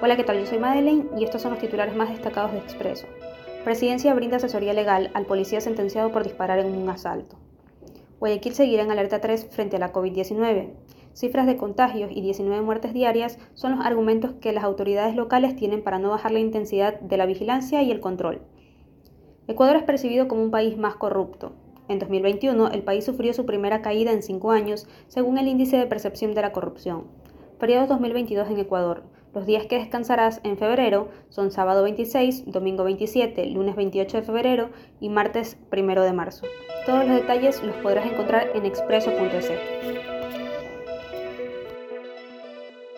Hola, ¿qué tal? Yo soy Madeleine y estos son los titulares más destacados de Expreso. Presidencia brinda asesoría legal al policía sentenciado por disparar en un asalto. Guayaquil seguirá en alerta 3 frente a la COVID-19. Cifras de contagios y 19 muertes diarias son los argumentos que las autoridades locales tienen para no bajar la intensidad de la vigilancia y el control. Ecuador es percibido como un país más corrupto. En 2021, el país sufrió su primera caída en cinco años, según el índice de percepción de la corrupción. Periodo 2022 en Ecuador. Los días que descansarás en febrero son sábado 26, domingo 27, lunes 28 de febrero y martes 1 de marzo. Todos los detalles los podrás encontrar en expreso.es.